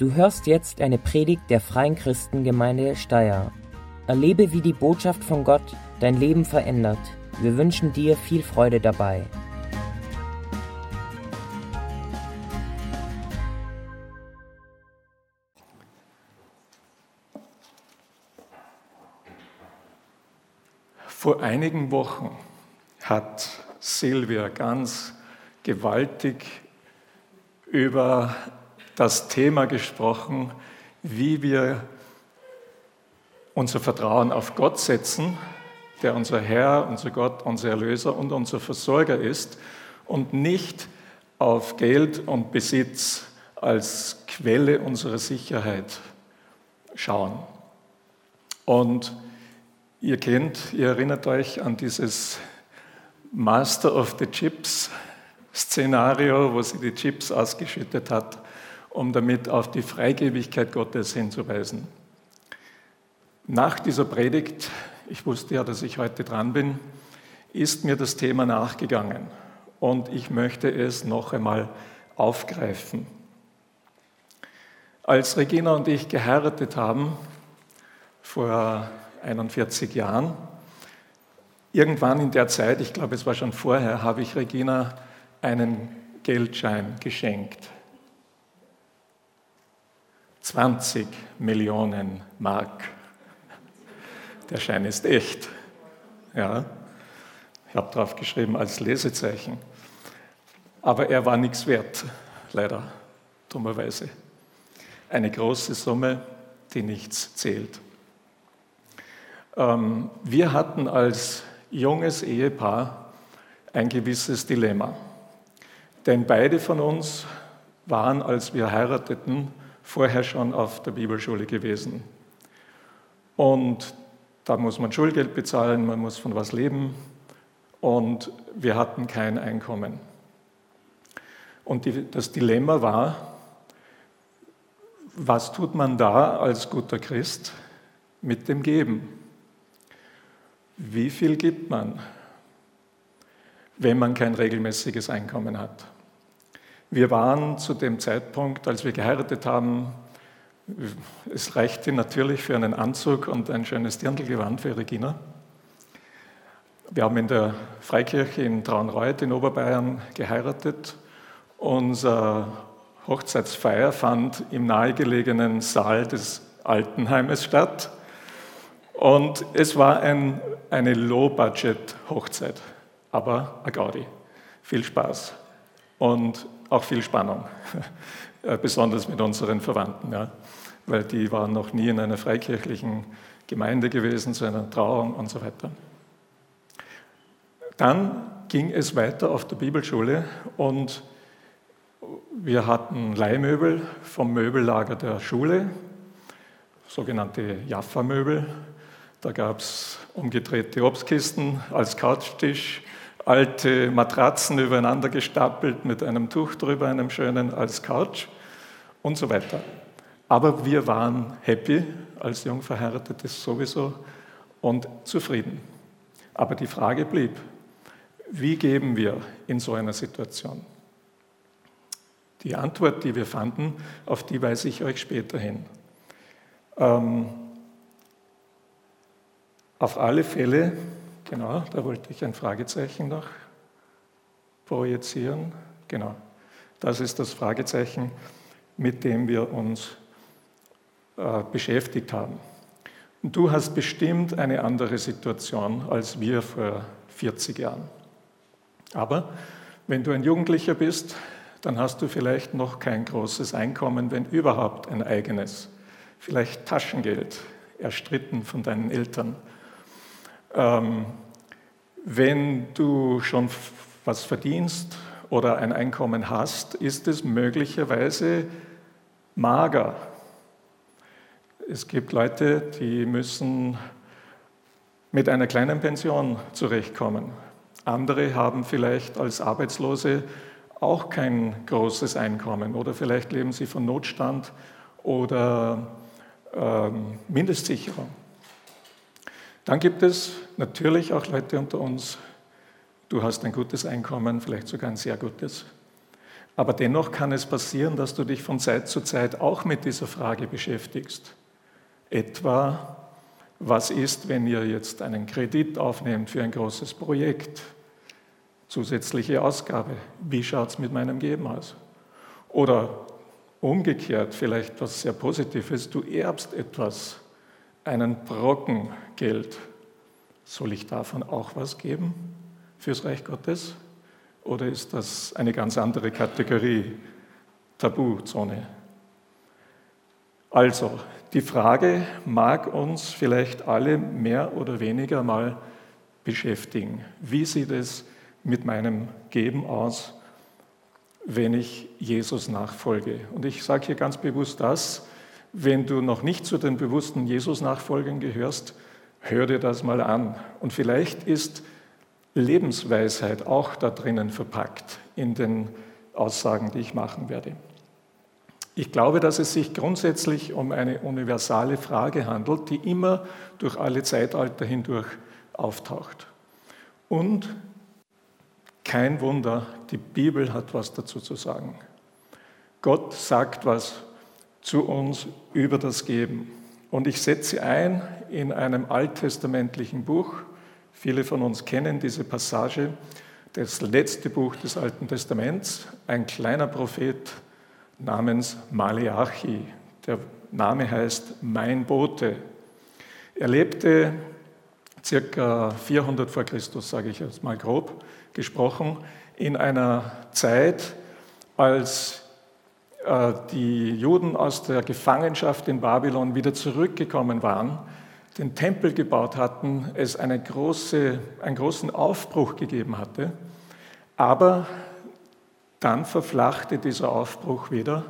Du hörst jetzt eine Predigt der Freien Christengemeinde Steyr. Erlebe, wie die Botschaft von Gott dein Leben verändert. Wir wünschen dir viel Freude dabei. Vor einigen Wochen hat Silvia ganz gewaltig über das Thema gesprochen, wie wir unser Vertrauen auf Gott setzen, der unser Herr, unser Gott, unser Erlöser und unser Versorger ist, und nicht auf Geld und Besitz als Quelle unserer Sicherheit schauen. Und ihr kennt, ihr erinnert euch an dieses Master of the Chips Szenario, wo sie die Chips ausgeschüttet hat, um damit auf die Freigebigkeit Gottes hinzuweisen. Nach dieser Predigt, ich wusste ja, dass ich heute dran bin, ist mir das Thema nachgegangen und ich möchte es noch einmal aufgreifen. Als Regina und ich geheiratet haben, vor 41 Jahren, irgendwann in der Zeit, ich glaube es war schon vorher, habe ich Regina einen Geldschein geschenkt. 20 Millionen Mark. Der Schein ist echt. Ja, ich habe drauf geschrieben als Lesezeichen. Aber er war nichts wert, leider, dummerweise. Eine große Summe, die nichts zählt. Ähm, wir hatten als junges Ehepaar ein gewisses Dilemma. Denn beide von uns waren, als wir heirateten, vorher schon auf der Bibelschule gewesen. Und da muss man Schulgeld bezahlen, man muss von was leben und wir hatten kein Einkommen. Und die, das Dilemma war, was tut man da als guter Christ mit dem Geben? Wie viel gibt man, wenn man kein regelmäßiges Einkommen hat? Wir waren zu dem Zeitpunkt, als wir geheiratet haben, es reichte natürlich für einen Anzug und ein schönes Dirndlgewand für Regina. Wir haben in der Freikirche in Traunreuth in Oberbayern geheiratet. Unsere Hochzeitsfeier fand im nahegelegenen Saal des Altenheimes statt. Und es war ein, eine Low-Budget-Hochzeit, aber a Gaudi. Viel Spaß. Und auch viel Spannung, äh, besonders mit unseren Verwandten, ja, weil die waren noch nie in einer freikirchlichen Gemeinde gewesen, zu einer Trauung und so weiter. Dann ging es weiter auf der Bibelschule und wir hatten Leihmöbel vom Möbellager der Schule, sogenannte Jaffa-Möbel. Da gab es umgedrehte Obstkisten als Couchtisch, alte Matratzen übereinander gestapelt mit einem Tuch drüber, einem schönen als Couch und so weiter. Aber wir waren happy als Jungverheiratete sowieso und zufrieden. Aber die Frage blieb, wie geben wir in so einer Situation? Die Antwort, die wir fanden, auf die weise ich euch später hin. Ähm, auf alle Fälle Genau, da wollte ich ein Fragezeichen noch projizieren. Genau, das ist das Fragezeichen, mit dem wir uns äh, beschäftigt haben. Und du hast bestimmt eine andere Situation als wir vor 40 Jahren. Aber wenn du ein Jugendlicher bist, dann hast du vielleicht noch kein großes Einkommen, wenn überhaupt ein eigenes. Vielleicht Taschengeld, erstritten von deinen Eltern ähm, wenn du schon was verdienst oder ein Einkommen hast, ist es möglicherweise mager. Es gibt Leute, die müssen mit einer kleinen Pension zurechtkommen. Andere haben vielleicht als Arbeitslose auch kein großes Einkommen oder vielleicht leben sie von Notstand oder ähm, Mindestsicherung. Dann gibt es natürlich auch Leute unter uns, du hast ein gutes Einkommen, vielleicht sogar ein sehr gutes, Aber dennoch kann es passieren, dass du dich von Zeit zu Zeit auch mit dieser Frage beschäftigst. Etwa, was ist, wenn ihr jetzt einen Kredit aufnehmt für ein großes Projekt? Zusätzliche Ausgabe. Wie schaut es mit meinem Geben aus? Oder umgekehrt, vielleicht was sehr Positives, du erbst etwas, einen Brocken Geld. Soll ich davon auch was geben fürs Reich Gottes? Oder ist das eine ganz andere Kategorie, Tabuzone? Also, die Frage mag uns vielleicht alle mehr oder weniger mal beschäftigen. Wie sieht es mit meinem Geben aus, wenn ich Jesus nachfolge? Und ich sage hier ganz bewusst das, wenn du noch nicht zu den bewussten Jesus-Nachfolgern gehörst, hör dir das mal an. Und vielleicht ist Lebensweisheit auch da drinnen verpackt in den Aussagen, die ich machen werde. Ich glaube, dass es sich grundsätzlich um eine universale Frage handelt, die immer durch alle Zeitalter hindurch auftaucht. Und kein Wunder, die Bibel hat was dazu zu sagen. Gott sagt was zu uns über das Geben. Und ich setze ein in einem alttestamentlichen Buch. Viele von uns kennen diese Passage, das letzte Buch des Alten Testaments. Ein kleiner Prophet namens Maleachi. Der Name heißt Mein Bote. Er lebte circa 400 vor Christus, sage ich jetzt mal grob gesprochen, in einer Zeit, als die Juden aus der Gefangenschaft in Babylon wieder zurückgekommen waren, den Tempel gebaut hatten, es eine große, einen großen Aufbruch gegeben hatte, aber dann verflachte dieser Aufbruch wieder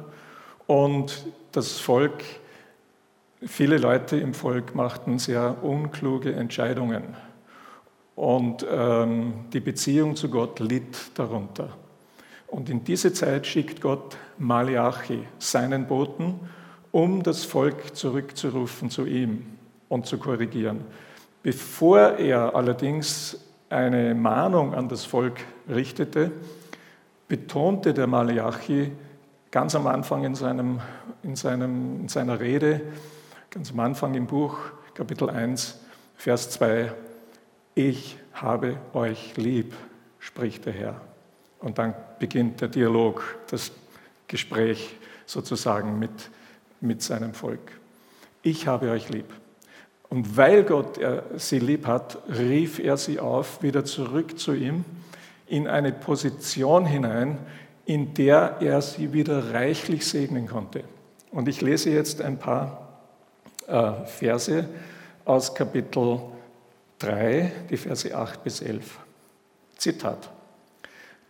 und das Volk, viele Leute im Volk machten sehr unkluge Entscheidungen. Und ähm, die Beziehung zu Gott litt darunter. Und in diese Zeit schickt Gott Malachi, seinen Boten, um das Volk zurückzurufen zu ihm und zu korrigieren. Bevor er allerdings eine Mahnung an das Volk richtete, betonte der Malachi ganz am Anfang in, seinem, in, seinem, in seiner Rede, ganz am Anfang im Buch, Kapitel 1, Vers 2, ich habe euch lieb, spricht der Herr. Und dann beginnt der Dialog, das Gespräch sozusagen mit, mit seinem Volk. Ich habe euch lieb. Und weil Gott sie lieb hat, rief er sie auf, wieder zurück zu ihm in eine Position hinein, in der er sie wieder reichlich segnen konnte. Und ich lese jetzt ein paar äh, Verse aus Kapitel 3, die Verse 8 bis 11. Zitat.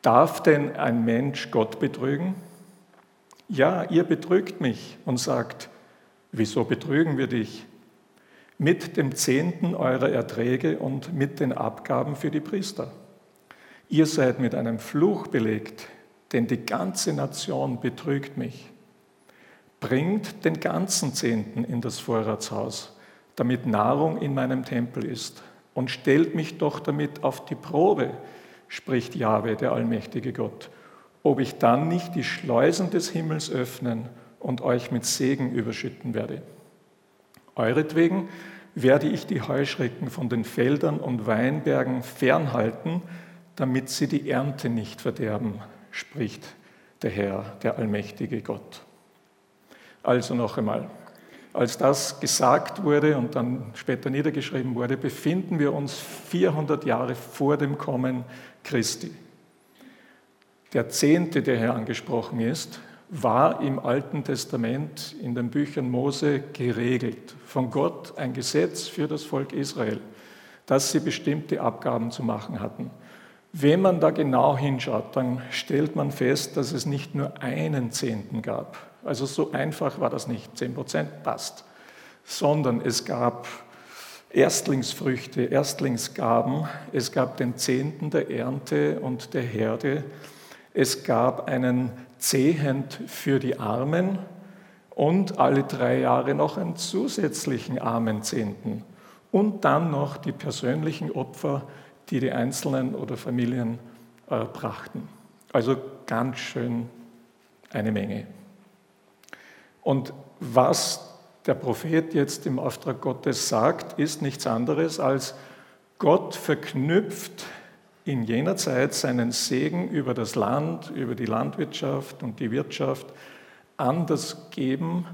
Darf denn ein Mensch Gott betrügen? Ja, ihr betrügt mich und sagt, wieso betrügen wir dich? Mit dem Zehnten eurer Erträge und mit den Abgaben für die Priester. Ihr seid mit einem Fluch belegt, denn die ganze Nation betrügt mich. Bringt den ganzen Zehnten in das Vorratshaus, damit Nahrung in meinem Tempel ist, und stellt mich doch damit auf die Probe, spricht Jahwe, der allmächtige Gott, ob ich dann nicht die Schleusen des Himmels öffnen und euch mit Segen überschütten werde. Euretwegen werde ich die Heuschrecken von den Feldern und Weinbergen fernhalten, damit sie die Ernte nicht verderben, spricht der Herr, der allmächtige Gott. Also noch einmal, als das gesagt wurde und dann später niedergeschrieben wurde, befinden wir uns 400 Jahre vor dem Kommen Christi. Der Zehnte, der hier angesprochen ist, war im Alten Testament in den Büchern Mose geregelt. Von Gott ein Gesetz für das Volk Israel, dass sie bestimmte Abgaben zu machen hatten. Wenn man da genau hinschaut, dann stellt man fest, dass es nicht nur einen Zehnten gab. Also so einfach war das nicht, 10 Prozent passt, sondern es gab Erstlingsfrüchte, Erstlingsgaben, es gab den Zehnten der Ernte und der Herde, es gab einen Zehent für die Armen und alle drei Jahre noch einen zusätzlichen Armenzehnten und dann noch die persönlichen Opfer die die Einzelnen oder Familien äh, brachten. Also ganz schön eine Menge. Und was der Prophet jetzt im Auftrag Gottes sagt, ist nichts anderes als Gott verknüpft in jener Zeit seinen Segen über das Land, über die Landwirtschaft und die Wirtschaft an das Geben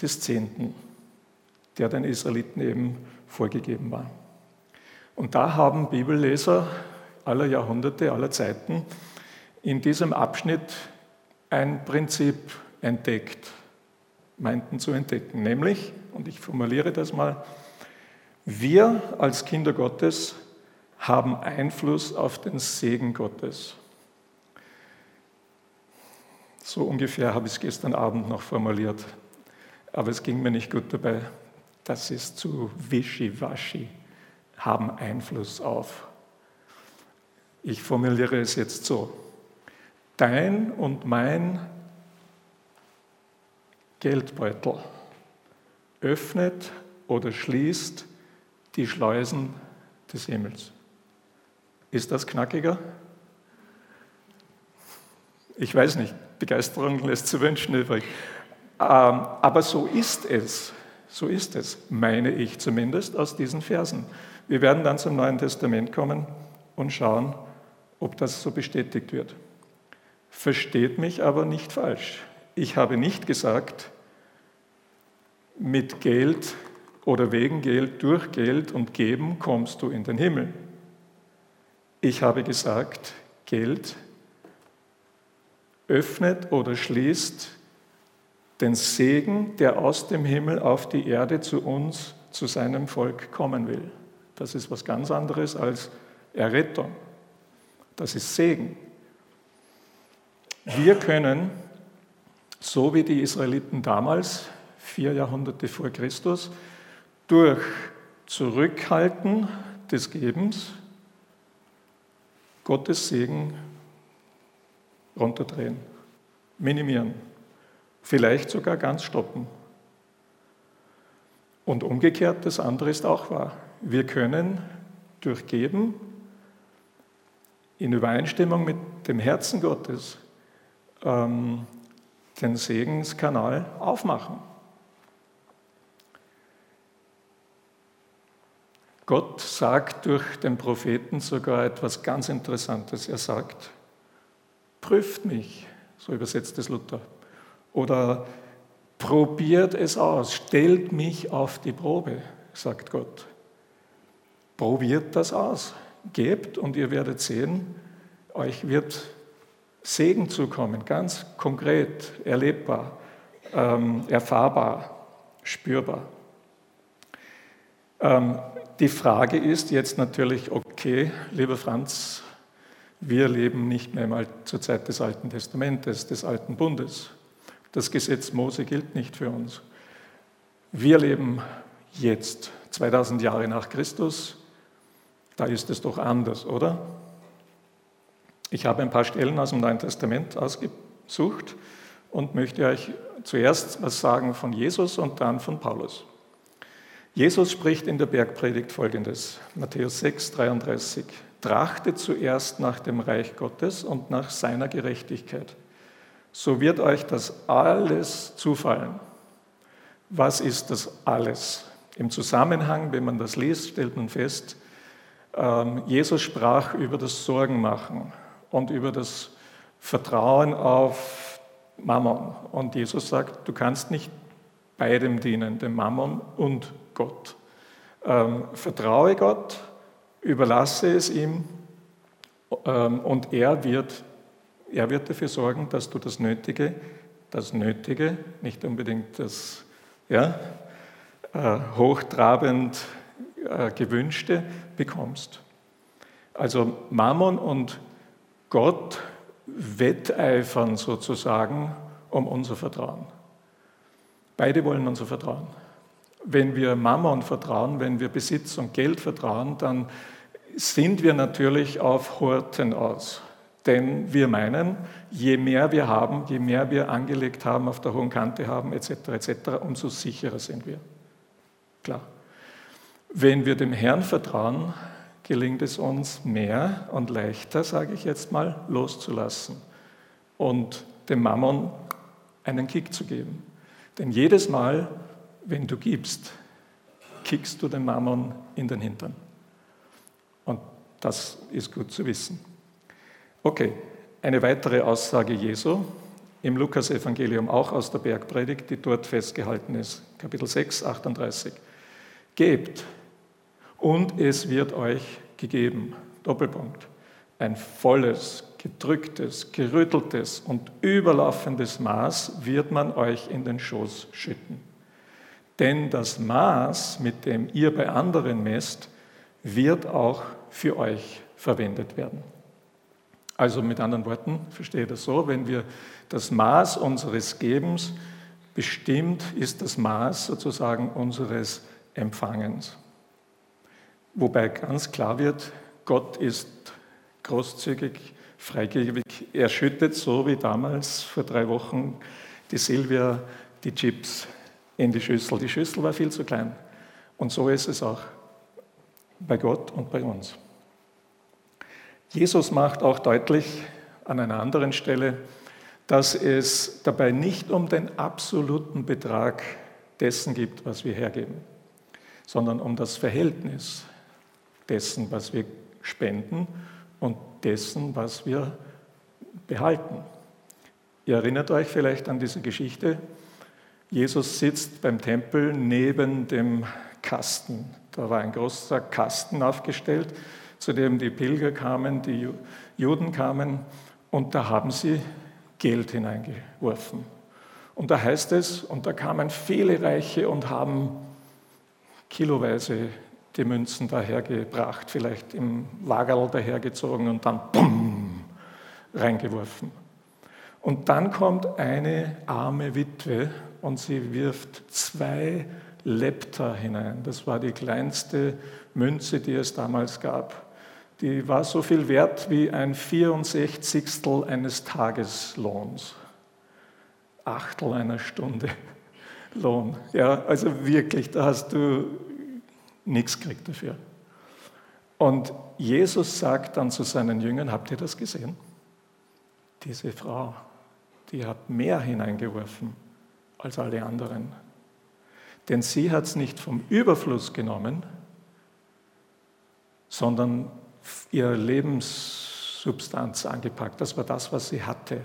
des Zehnten, der den Israeliten eben vorgegeben war. Und da haben Bibelleser aller Jahrhunderte, aller Zeiten in diesem Abschnitt ein Prinzip entdeckt, meinten zu entdecken, nämlich, und ich formuliere das mal, wir als Kinder Gottes haben Einfluss auf den Segen Gottes. So ungefähr habe ich es gestern Abend noch formuliert, aber es ging mir nicht gut dabei. Das ist zu wischiwaschi, haben Einfluss auf. Ich formuliere es jetzt so. Dein und mein Geldbeutel öffnet oder schließt die Schleusen des Himmels. Ist das knackiger? Ich weiß nicht, Begeisterung lässt zu wünschen übrig. Ähm, aber so ist es, so ist es, meine ich zumindest aus diesen Versen. Wir werden dann zum Neuen Testament kommen und schauen, ob das so bestätigt wird. Versteht mich aber nicht falsch. Ich habe nicht gesagt, mit Geld oder wegen Geld, durch Geld und Geben kommst du in den Himmel. Ich habe gesagt, Geld öffnet oder schließt den Segen, der aus dem Himmel auf die Erde zu uns, zu seinem Volk kommen will. Das ist was ganz anderes als Errettung. Das ist Segen. Wir können so wie die Israeliten damals, vier Jahrhunderte vor Christus, durch Zurückhalten des Gebens Gottes Segen runterdrehen, minimieren, vielleicht sogar ganz stoppen. Und umgekehrt, das andere ist auch wahr. Wir können durch Geben in Übereinstimmung mit dem Herzen Gottes ähm, den Segenskanal aufmachen. Gott sagt durch den Propheten sogar etwas ganz Interessantes. Er sagt, prüft mich, so übersetzt es Luther, oder probiert es aus, stellt mich auf die Probe, sagt Gott. Probiert das aus, gebt und ihr werdet sehen, euch wird Segen zukommen, ganz konkret, erlebbar, ähm, erfahrbar, spürbar. Ähm, die Frage ist jetzt natürlich, okay, lieber Franz, wir leben nicht mehr mal zur Zeit des Alten Testamentes, des Alten Bundes. Das Gesetz Mose gilt nicht für uns. Wir leben jetzt, 2000 Jahre nach Christus, da ist es doch anders, oder? Ich habe ein paar Stellen aus dem Neuen Testament ausgesucht und möchte euch zuerst was sagen von Jesus und dann von Paulus. Jesus spricht in der Bergpredigt folgendes, Matthäus 6, 33. Trachtet zuerst nach dem Reich Gottes und nach seiner Gerechtigkeit. So wird euch das alles zufallen. Was ist das alles? Im Zusammenhang, wenn man das liest, stellt man fest, ähm, Jesus sprach über das Sorgenmachen und über das Vertrauen auf Mammon. Und Jesus sagt, du kannst nicht beidem dienen, dem Mammon und Gott. Ähm, vertraue Gott, überlasse es ihm ähm, und er wird, er wird dafür sorgen, dass du das Nötige, das Nötige, nicht unbedingt das ja, äh, hochtrabend äh, Gewünschte bekommst. Also Mammon und Gott wetteifern sozusagen um unser Vertrauen. Beide wollen unser Vertrauen. Wenn wir Mammon vertrauen, wenn wir Besitz und Geld vertrauen, dann sind wir natürlich auf Horten aus. Denn wir meinen, je mehr wir haben, je mehr wir angelegt haben, auf der hohen Kante haben, etc., etc., umso sicherer sind wir. Klar. Wenn wir dem Herrn vertrauen, gelingt es uns mehr und leichter, sage ich jetzt mal, loszulassen und dem Mammon einen Kick zu geben. Denn jedes Mal, wenn du gibst, kickst du den Mammon in den Hintern. Und das ist gut zu wissen. Okay, eine weitere Aussage Jesu im Lukas-Evangelium, auch aus der Bergpredigt, die dort festgehalten ist, Kapitel 6, 38. Gebt und es wird euch gegeben. Doppelpunkt. Ein volles, gedrücktes, gerütteltes und überlaufendes Maß wird man euch in den Schoß schütten. Denn das Maß, mit dem ihr bei anderen messt, wird auch für euch verwendet werden. Also mit anderen Worten, verstehe das so, wenn wir das Maß unseres Gebens bestimmt, ist das Maß sozusagen unseres Empfangens. Wobei ganz klar wird, Gott ist großzügig, freigebig. Er schüttet so wie damals vor drei Wochen die Silvia die Chips in die Schüssel. Die Schüssel war viel zu klein. Und so ist es auch bei Gott und bei uns. Jesus macht auch deutlich an einer anderen Stelle, dass es dabei nicht um den absoluten Betrag dessen gibt, was wir hergeben, sondern um das Verhältnis dessen, was wir spenden und dessen, was wir behalten. Ihr erinnert euch vielleicht an diese Geschichte. Jesus sitzt beim Tempel neben dem Kasten. Da war ein großer Kasten aufgestellt zu dem die Pilger kamen, die Juden kamen, und da haben sie Geld hineingeworfen. Und da heißt es, und da kamen viele Reiche und haben kiloweise die Münzen dahergebracht, vielleicht im Wagerl dahergezogen und dann bumm, reingeworfen. Und dann kommt eine arme Witwe und sie wirft zwei Lepta hinein. Das war die kleinste Münze, die es damals gab die war so viel wert wie ein 64. eines Tageslohns. Achtel einer Stunde Lohn. Ja, also wirklich, da hast du nichts gekriegt dafür. Und Jesus sagt dann zu seinen Jüngern, habt ihr das gesehen? Diese Frau, die hat mehr hineingeworfen als alle anderen. Denn sie hat es nicht vom Überfluss genommen, sondern ihre Lebenssubstanz angepackt. Das war das, was sie hatte.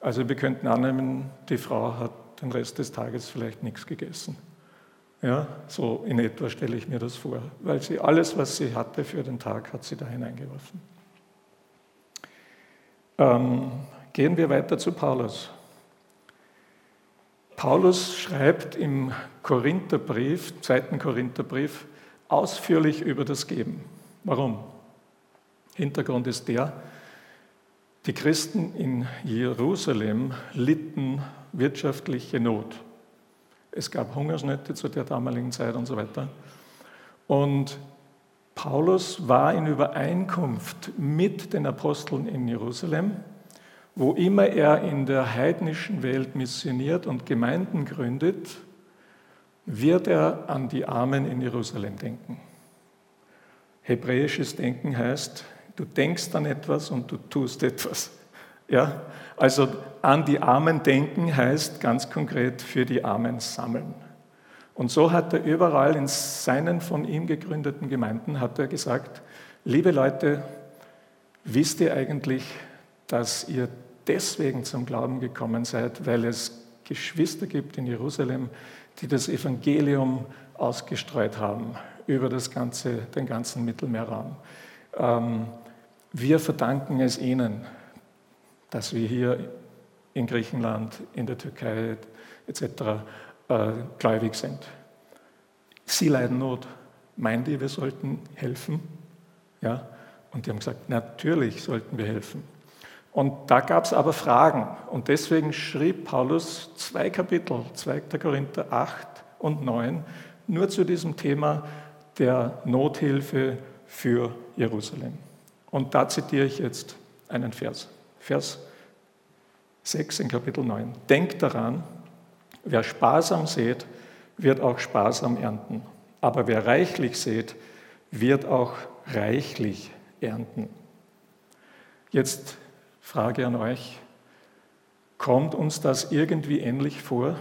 Also wir könnten annehmen, die Frau hat den Rest des Tages vielleicht nichts gegessen. Ja, so in etwa stelle ich mir das vor, weil sie alles, was sie hatte für den Tag, hat sie da hineingeworfen. Ähm, gehen wir weiter zu Paulus. Paulus schreibt im Korintherbrief, zweiten Korintherbrief, ausführlich über das Geben. Warum? Hintergrund ist der, die Christen in Jerusalem litten wirtschaftliche Not. Es gab Hungersnöte zu der damaligen Zeit und so weiter. Und Paulus war in Übereinkunft mit den Aposteln in Jerusalem, wo immer er in der heidnischen Welt missioniert und Gemeinden gründet, wird er an die Armen in Jerusalem denken. Hebräisches Denken heißt, Du denkst an etwas und du tust etwas. Ja? Also an die Armen denken heißt ganz konkret für die Armen sammeln. Und so hat er überall in seinen von ihm gegründeten Gemeinden hat er gesagt, liebe Leute, wisst ihr eigentlich, dass ihr deswegen zum Glauben gekommen seid, weil es Geschwister gibt in Jerusalem, die das Evangelium ausgestreut haben über das ganze, den ganzen Mittelmeerraum. Ähm, wir verdanken es ihnen, dass wir hier in Griechenland, in der Türkei etc. Äh, gläubig sind. Sie leiden Not. Meint ihr, wir sollten helfen? Ja? Und die haben gesagt, natürlich sollten wir helfen. Und da gab es aber Fragen. Und deswegen schrieb Paulus zwei Kapitel, 2. Korinther 8 und 9, nur zu diesem Thema der Nothilfe für Jerusalem. Und da zitiere ich jetzt einen Vers. Vers 6 in Kapitel 9. Denkt daran, wer sparsam sät, wird auch sparsam ernten. Aber wer reichlich sät, wird auch reichlich ernten. Jetzt Frage an euch. Kommt uns das irgendwie ähnlich vor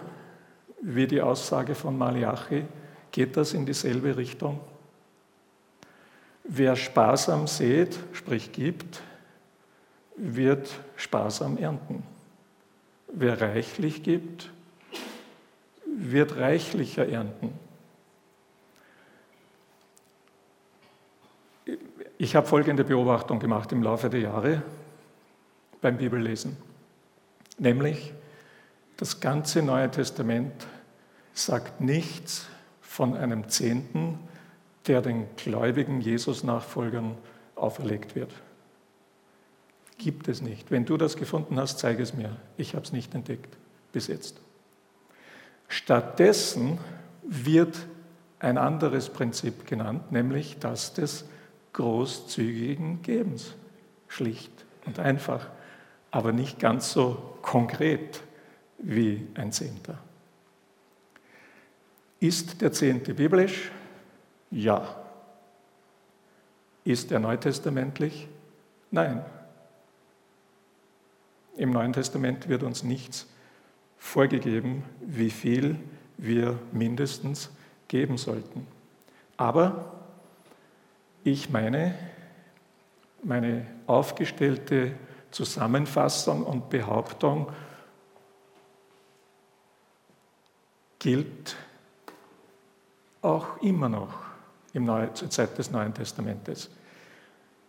wie die Aussage von Malachi? Geht das in dieselbe Richtung? Wer sparsam sät, sprich gibt, wird sparsam ernten. Wer reichlich gibt, wird reichlicher ernten. Ich habe folgende Beobachtung gemacht im Laufe der Jahre beim Bibellesen, nämlich das ganze Neue Testament sagt nichts von einem Zehnten, der den gläubigen Jesus-Nachfolgern auferlegt wird. Gibt es nicht. Wenn du das gefunden hast, zeige es mir. Ich habe es nicht entdeckt bis jetzt. Stattdessen wird ein anderes Prinzip genannt, nämlich das des großzügigen Gebens. Schlicht und einfach, aber nicht ganz so konkret wie ein Zehnter. Ist der Zehnte biblisch? Ja. Ist er neutestamentlich? Nein. Im Neuen Testament wird uns nichts vorgegeben, wie viel wir mindestens geben sollten. Aber ich meine, meine aufgestellte Zusammenfassung und Behauptung gilt auch immer noch im Neue, zur Zeit des Neuen Testamentes.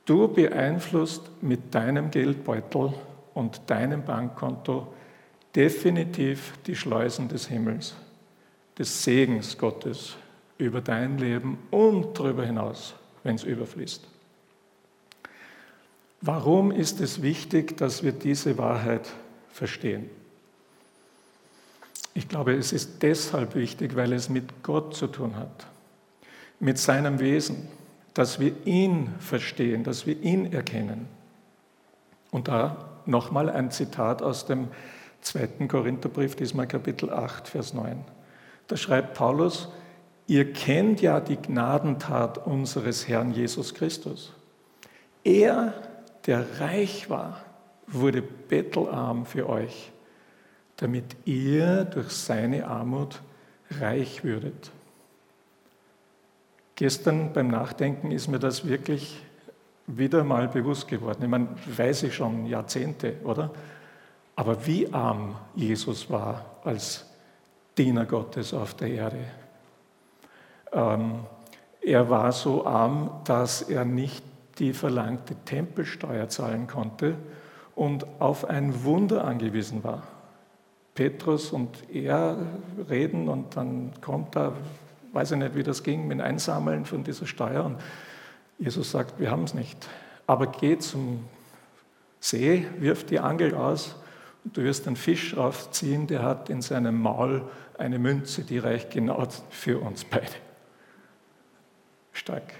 Du beeinflusst mit deinem Geldbeutel und deinem Bankkonto definitiv die Schleusen des Himmels, des Segens Gottes über dein Leben und darüber hinaus wenn es überfließt. Warum ist es wichtig, dass wir diese Wahrheit verstehen? Ich glaube, es ist deshalb wichtig, weil es mit Gott zu tun hat, mit seinem Wesen, dass wir ihn verstehen, dass wir ihn erkennen. Und da nochmal ein Zitat aus dem zweiten Korintherbrief, diesmal Kapitel 8, Vers 9. Da schreibt Paulus, Ihr kennt ja die Gnadentat unseres Herrn Jesus Christus. Er, der reich war, wurde bettelarm für euch, damit ihr durch seine Armut reich würdet. Gestern beim Nachdenken ist mir das wirklich wieder mal bewusst geworden. Ich meine, weiß ich schon Jahrzehnte, oder? Aber wie arm Jesus war als Diener Gottes auf der Erde. Ähm, er war so arm, dass er nicht die verlangte Tempelsteuer zahlen konnte und auf ein Wunder angewiesen war. Petrus und er reden und dann kommt da, weiß ich nicht, wie das ging, mit Einsammeln von dieser Steuer. Und Jesus sagt, wir haben es nicht. Aber geh zum See, wirf die Angel aus und du wirst einen Fisch raufziehen, der hat in seinem Maul eine Münze, die reicht genau für uns beide stark.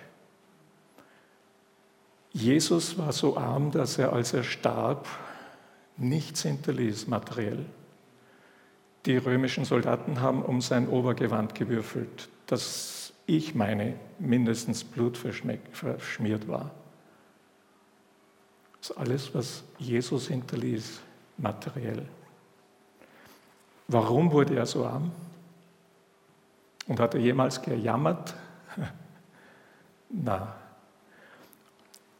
Jesus war so arm, dass er, als er starb, nichts hinterließ materiell. Die römischen Soldaten haben um sein Obergewand gewürfelt, das ich meine, mindestens blutverschmiert war. Das ist alles, was Jesus hinterließ, materiell. Warum wurde er so arm? Und hat er jemals gejammert? Na,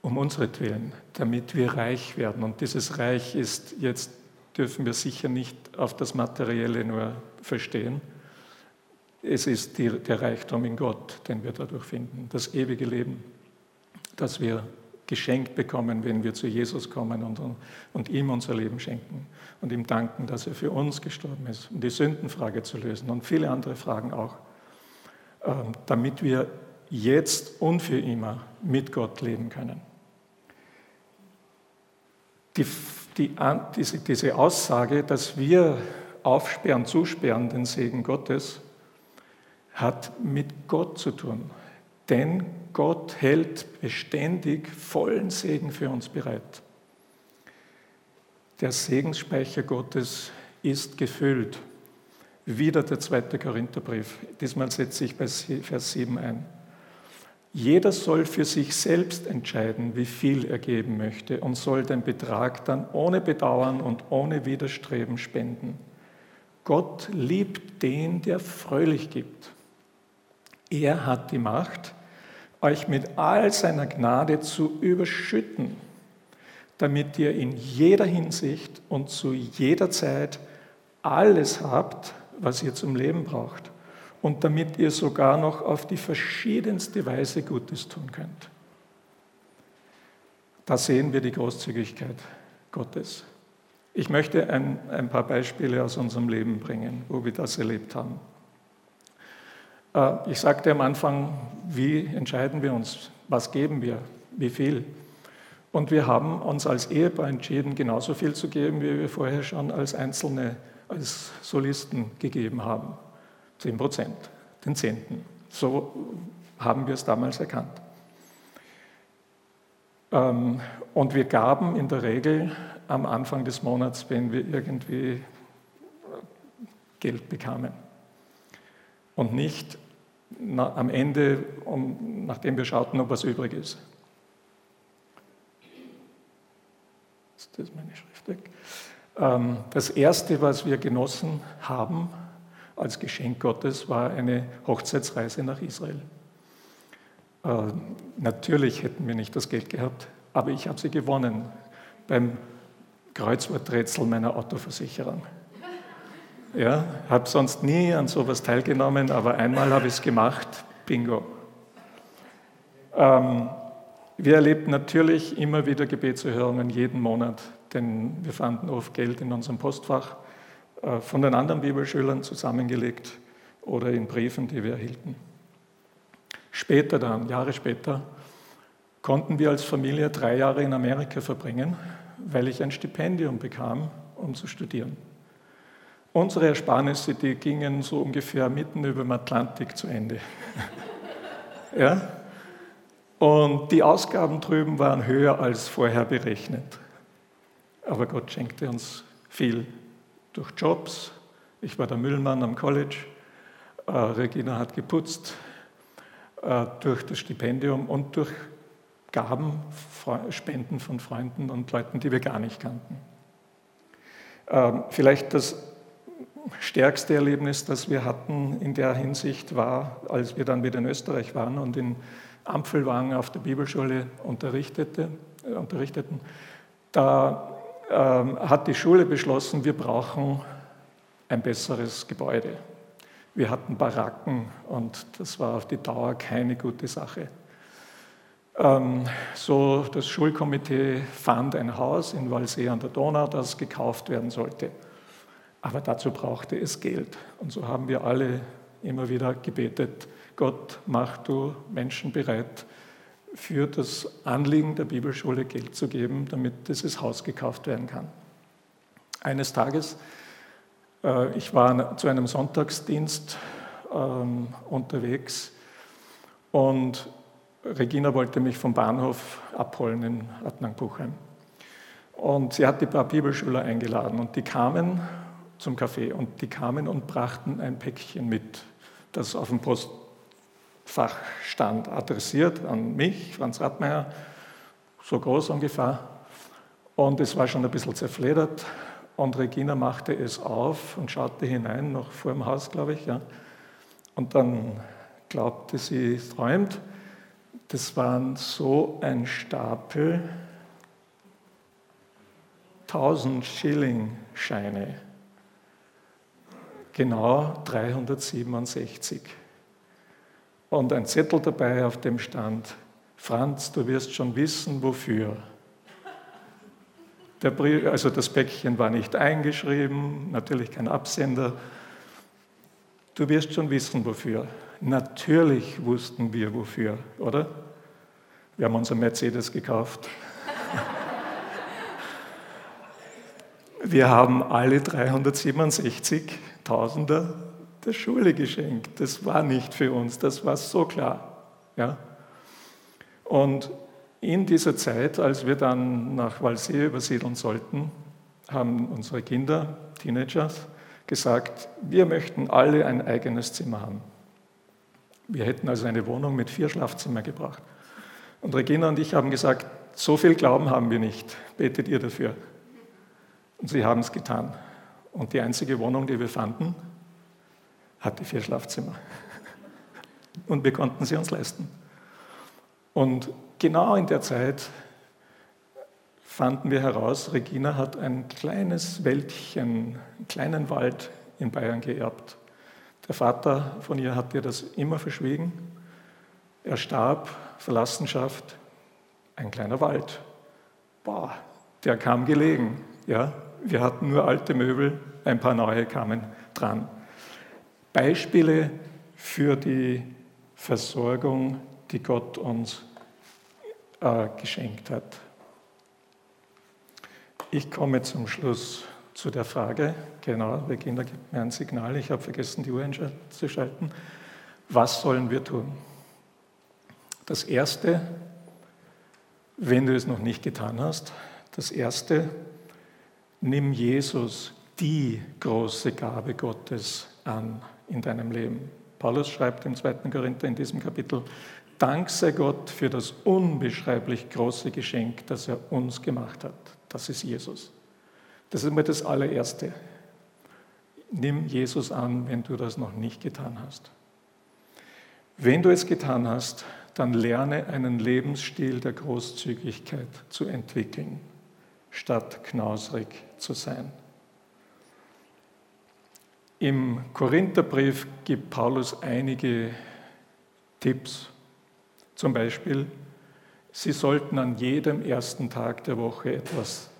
um unsretwillen, damit wir reich werden. Und dieses Reich ist jetzt, dürfen wir sicher nicht auf das Materielle nur verstehen. Es ist die, der Reichtum in Gott, den wir dadurch finden, das ewige Leben, das wir geschenkt bekommen, wenn wir zu Jesus kommen und, und ihm unser Leben schenken und ihm danken, dass er für uns gestorben ist, um die Sündenfrage zu lösen und viele andere Fragen auch, ähm, damit wir jetzt und für immer mit Gott leben können. Die, die, diese, diese Aussage, dass wir aufsperren, zusperren den Segen Gottes, hat mit Gott zu tun. Denn Gott hält beständig vollen Segen für uns bereit. Der Segensspeicher Gottes ist gefüllt. Wieder der zweite Korintherbrief. Diesmal setze ich bei Vers 7 ein. Jeder soll für sich selbst entscheiden, wie viel er geben möchte und soll den Betrag dann ohne Bedauern und ohne Widerstreben spenden. Gott liebt den, der fröhlich gibt. Er hat die Macht, euch mit all seiner Gnade zu überschütten, damit ihr in jeder Hinsicht und zu jeder Zeit alles habt, was ihr zum Leben braucht und damit ihr sogar noch auf die verschiedenste Weise Gutes tun könnt. Da sehen wir die Großzügigkeit Gottes. Ich möchte ein, ein paar Beispiele aus unserem Leben bringen, wo wir das erlebt haben. Äh, ich sagte am Anfang, wie entscheiden wir uns? Was geben wir? Wie viel? Und wir haben uns als Ehepaar entschieden, genauso viel zu geben, wie wir vorher schon als Einzelne, als Solisten gegeben haben. 10 Prozent, den Zehnten. So haben wir es damals erkannt. Ähm, und wir gaben in der Regel am Anfang des Monats, wenn wir irgendwie Geld bekamen. Und nicht am Ende, nachdem wir schauten, ob was übrig ist. Ist das meine Schrift? Ähm, das Erste, was wir genossen haben, als Geschenk Gottes war eine Hochzeitsreise nach Israel. Äh, natürlich hätten wir nicht das Geld gehabt, aber ich habe sie gewonnen beim Kreuzworträtsel meiner Autoversicherung. Ja, habe sonst nie an sowas teilgenommen, aber einmal habe ich es gemacht. Bingo. Ähm, wir erlebten natürlich immer wieder Gebetserhörungen jeden Monat, denn wir fanden oft Geld in unserem Postfach äh, von den anderen Bibelschülern zusammengelegt oder in Briefen, die wir erhielten. Später dann, Jahre später, konnten wir als Familie drei Jahre in Amerika verbringen, weil ich ein Stipendium bekam, um zu studieren. Unsere Ersparnisse, die gingen so ungefähr mitten über dem Atlantik zu Ende. ja? Und die Ausgaben drüben waren höher als vorher berechnet. Aber Gott schenkte uns viel durch Jobs. Ich war der Müllmann am College. Äh, Regina hat geputzt. Äh, durch das Stipendium und durch Gaben, Spenden von Freunden und Leuten, die wir gar nicht kannten. Ähm, vielleicht das stärkste Erlebnis, das wir hatten in der Hinsicht war, als wir dann wieder in Österreich waren und in Ampfelwang auf der Bibelschule unterrichtete, äh, unterrichteten. Da ähm, hat die Schule beschlossen, wir brauchen ein besseres Gebäude. Wir hatten Baracken und das war auf die Dauer keine gute Sache. Ähm, so, das Schulkomitee fand ein Haus in Walsee an der Donau, das gekauft werden sollte. Aber dazu brauchte es Geld. Und so haben wir alle immer wieder gebetet, Gott, mach du Menschen bereit, für das Anliegen der Bibelschule Geld zu geben, damit dieses Haus gekauft werden kann. Eines Tages, äh, ich war zu einem Sonntagsdienst ähm, unterwegs und Regina wollte mich vom Bahnhof abholen in Adnang-Buchheim. Und sie hat die paar Bibelschüler eingeladen und die kamen zum Café und die kamen und brachten ein Päckchen mit, das auf dem Post, Fachstand adressiert an mich, Franz Radmeier, so groß ungefähr. Und es war schon ein bisschen zerfledert. Und Regina machte es auf und schaute hinein, noch vor dem Haus, glaube ich. Ja. Und dann glaubte sie, träumt. Das waren so ein Stapel 1000 Schilling-Scheine. Genau 367 und ein Zettel dabei, auf dem stand, Franz, du wirst schon wissen, wofür. Brief, also das Päckchen war nicht eingeschrieben, natürlich kein Absender. Du wirst schon wissen, wofür. Natürlich wussten wir, wofür, oder? Wir haben unser Mercedes gekauft. Wir haben alle 367 Tausender der Schule geschenkt. Das war nicht für uns, das war so klar. Ja? Und in dieser Zeit, als wir dann nach Walsee übersiedeln sollten, haben unsere Kinder, Teenagers, gesagt, wir möchten alle ein eigenes Zimmer haben. Wir hätten also eine Wohnung mit vier Schlafzimmern gebracht. Und Regina und ich haben gesagt, so viel Glauben haben wir nicht, betet ihr dafür. Und sie haben es getan. Und die einzige Wohnung, die wir fanden, hatte vier Schlafzimmer. Und wir konnten sie uns leisten. Und genau in der Zeit fanden wir heraus, Regina hat ein kleines Wäldchen, einen kleinen Wald in Bayern geerbt. Der Vater von ihr hat ihr das immer verschwiegen. Er starb, Verlassenschaft, ein kleiner Wald. Boah, der kam gelegen. Ja, wir hatten nur alte Möbel, ein paar neue kamen dran. Beispiele für die Versorgung, die Gott uns äh, geschenkt hat. Ich komme zum Schluss zu der Frage, genau, Regina gibt mir ein Signal, ich habe vergessen, die Uhr zu schalten. Was sollen wir tun? Das Erste, wenn du es noch nicht getan hast, das Erste, nimm Jesus, die große Gabe Gottes, an in deinem Leben. Paulus schreibt im 2. Korinther in diesem Kapitel, Dank sei Gott für das unbeschreiblich große Geschenk, das er uns gemacht hat. Das ist Jesus. Das ist immer das allererste. Nimm Jesus an, wenn du das noch nicht getan hast. Wenn du es getan hast, dann lerne einen Lebensstil der Großzügigkeit zu entwickeln, statt knausrig zu sein. Im Korintherbrief gibt Paulus einige Tipps. Zum Beispiel, Sie sollten an jedem ersten Tag der Woche etwas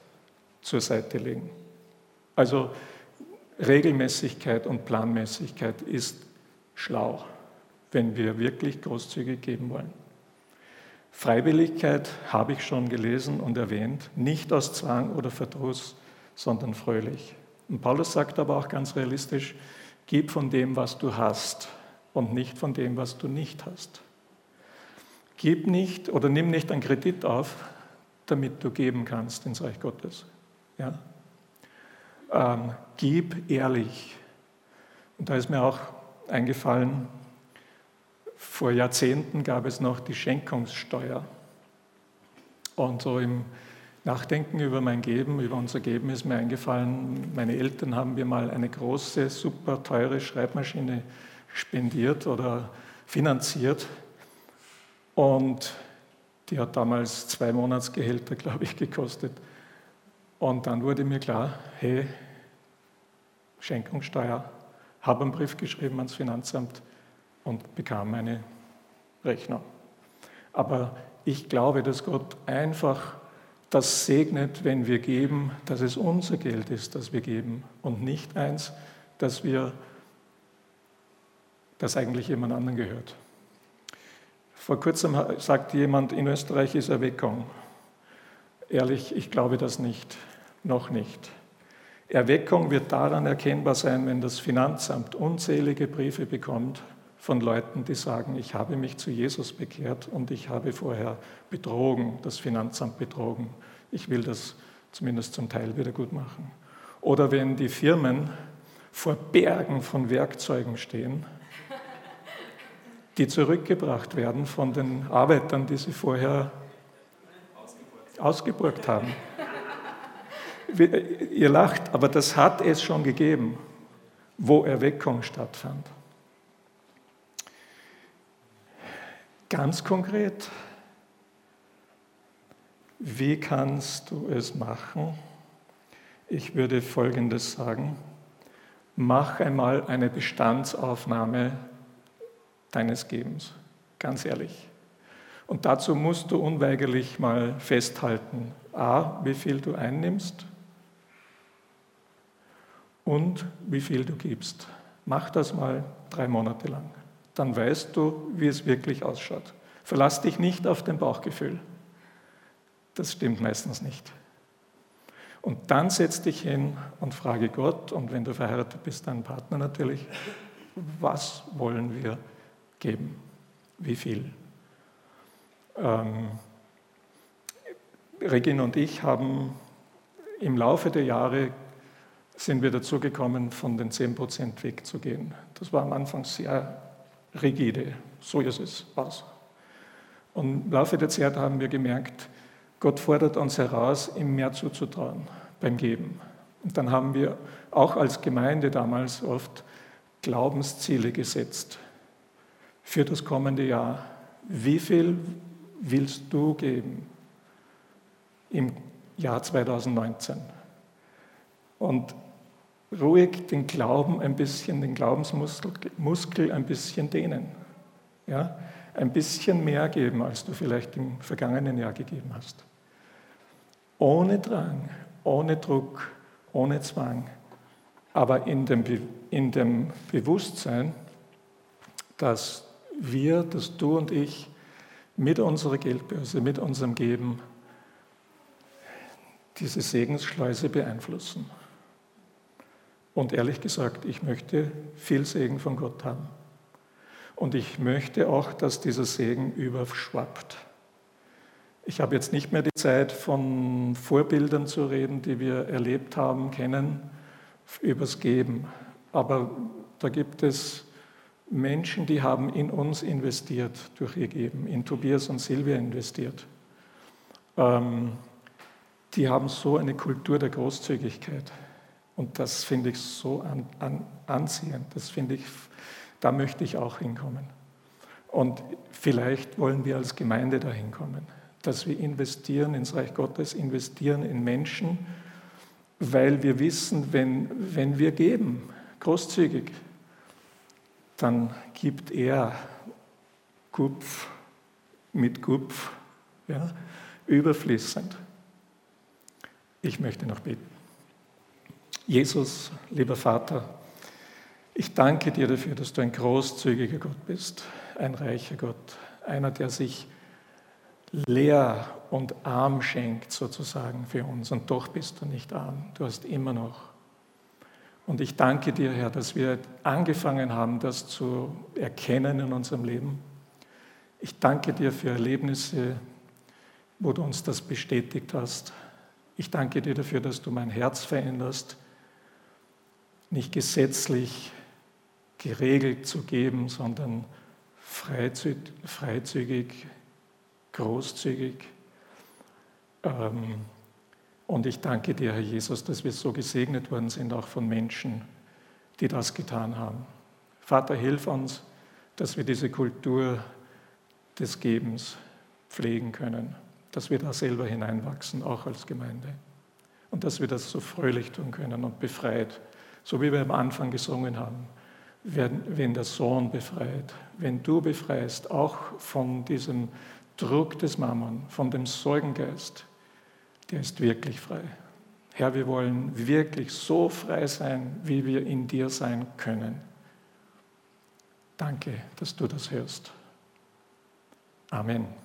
zur Seite legen. Also Regelmäßigkeit und Planmäßigkeit ist schlau wenn wir wirklich großzügig geben wollen. Freiwilligkeit habe ich schon gelesen und erwähnt, nicht aus Zwang oder Verdruss, sondern fröhlich. Und Paulus sagt aber auch ganz realistisch, gib von dem, was du hast und nicht von dem, was du nicht hast. Gib nicht oder nimm nicht einen Kredit auf, damit du geben kannst ins Reich Gottes. Ja? Ähm, gib ehrlich. Und da ist mir auch eingefallen, vor Jahrzehnten gab es noch die Schenkungssteuer. Und so im Nachdenken über mein Geben, über unser Geben ist mir eingefallen, meine Eltern haben mir mal eine große, super teure Schreibmaschine spendiert oder finanziert. Und die hat damals zwei Monatsgehälter, glaube ich, gekostet. Und dann wurde mir klar, hey, Schenkungssteuer, habe einen Brief geschrieben ans Finanzamt, und bekam eine Rechnung. Aber ich glaube, dass Gott einfach das segnet, wenn wir geben, dass es unser Geld ist, das wir geben und nicht eins, dass wir das eigentlich jemand anderen gehört. Vor kurzem sagt jemand, in Österreich ist Erweckung. Ehrlich, ich glaube das nicht, noch nicht. Erweckung wird daran erkennbar sein, wenn das Finanzamt unzählige Briefe bekommt von Leuten, die sagen, ich habe mich zu Jesus bekehrt und ich habe vorher betrogen, das Finanzamt betrogen. Ich will das zumindest zum Teil wieder gut machen. Oder wenn die Firmen vor Bergen von Werkzeugen stehen, die zurückgebracht werden von den Arbeitern, die sie vorher ausgeburgt haben. Ihr lacht, aber das hat es schon gegeben, wo Erweckung stattfand. Ganz konkret, wie kannst du es machen? Ich würde Folgendes sagen. Mach einmal eine Bestandsaufnahme deines Gebens, ganz ehrlich. Und dazu musst du unweigerlich mal festhalten, a, wie viel du einnimmst und wie viel du gibst. Mach das mal drei Monate lang dann weißt du, wie es wirklich ausschaut. Verlass dich nicht auf dein Bauchgefühl. Das stimmt meistens nicht. Und dann setz dich hin und frage Gott, und wenn du verheiratet bist, deinen Partner natürlich, was wollen wir geben? Wie viel? Ähm, Regine und ich haben im Laufe der Jahre sind wir dazu gekommen, von den 10% wegzugehen. Das war am Anfang sehr rigide. So ist es. Was? Und im Laufe der Zeit haben wir gemerkt, Gott fordert uns heraus, ihm mehr zuzutrauen beim Geben. Und dann haben wir auch als Gemeinde damals oft Glaubensziele gesetzt für das kommende Jahr. Wie viel willst du geben im Jahr 2019? Und ruhig den Glauben ein bisschen, den Glaubensmuskel ein bisschen dehnen. Ja? Ein bisschen mehr geben, als du vielleicht im vergangenen Jahr gegeben hast. Ohne Drang, ohne Druck, ohne Zwang, aber in dem, in dem Bewusstsein, dass wir, dass du und ich mit unserer Geldbörse, mit unserem Geben diese Segensschleuse beeinflussen. Und ehrlich gesagt, ich möchte viel Segen von Gott haben. Und ich möchte auch, dass dieser Segen überschwappt. Ich habe jetzt nicht mehr die Zeit, von Vorbildern zu reden, die wir erlebt haben, kennen, übers Geben. Aber da gibt es Menschen, die haben in uns investiert durch ihr Geben, in Tobias und Silvia investiert. Ähm, die haben so eine Kultur der Großzügigkeit. Und das finde ich so an, an, anziehend. Das finde ich, da möchte ich auch hinkommen. Und vielleicht wollen wir als Gemeinde dahin kommen, dass wir investieren ins Reich Gottes, investieren in Menschen, weil wir wissen, wenn, wenn wir geben, großzügig, dann gibt er Gupf mit Gupf, ja, überfließend. Ich möchte noch beten. Jesus, lieber Vater, ich danke dir dafür, dass du ein großzügiger Gott bist, ein reicher Gott, einer, der sich leer und arm schenkt sozusagen für uns. Und doch bist du nicht arm, du hast immer noch und ich danke dir, Herr, dass wir angefangen haben, das zu erkennen in unserem Leben. Ich danke dir für Erlebnisse, wo du uns das bestätigt hast. Ich danke dir dafür, dass du mein Herz veränderst, nicht gesetzlich geregelt zu geben, sondern freizügig, großzügig. Ähm, und ich danke dir, Herr Jesus, dass wir so gesegnet worden sind, auch von Menschen, die das getan haben. Vater, hilf uns, dass wir diese Kultur des Gebens pflegen können, dass wir da selber hineinwachsen, auch als Gemeinde. Und dass wir das so fröhlich tun können und befreit, so wie wir am Anfang gesungen haben. Wenn, wenn der Sohn befreit, wenn du befreist, auch von diesem Druck des Mammon, von dem Sorgengeist, der ist wirklich frei. Herr, wir wollen wirklich so frei sein, wie wir in dir sein können. Danke, dass du das hörst. Amen.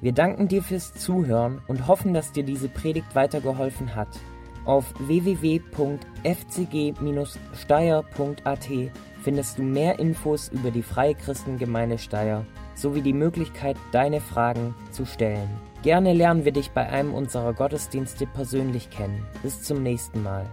Wir danken dir fürs Zuhören und hoffen, dass dir diese Predigt weitergeholfen hat. Auf www.fcg-steyr.at findest du mehr Infos über die Freie Christengemeinde Steyr sowie die Möglichkeit, deine Fragen zu stellen. Gerne lernen wir dich bei einem unserer Gottesdienste persönlich kennen. Bis zum nächsten Mal.